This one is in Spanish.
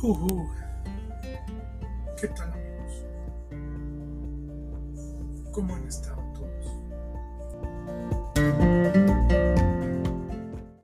Uh, ¿Qué tal amigos? ¿Cómo han estado?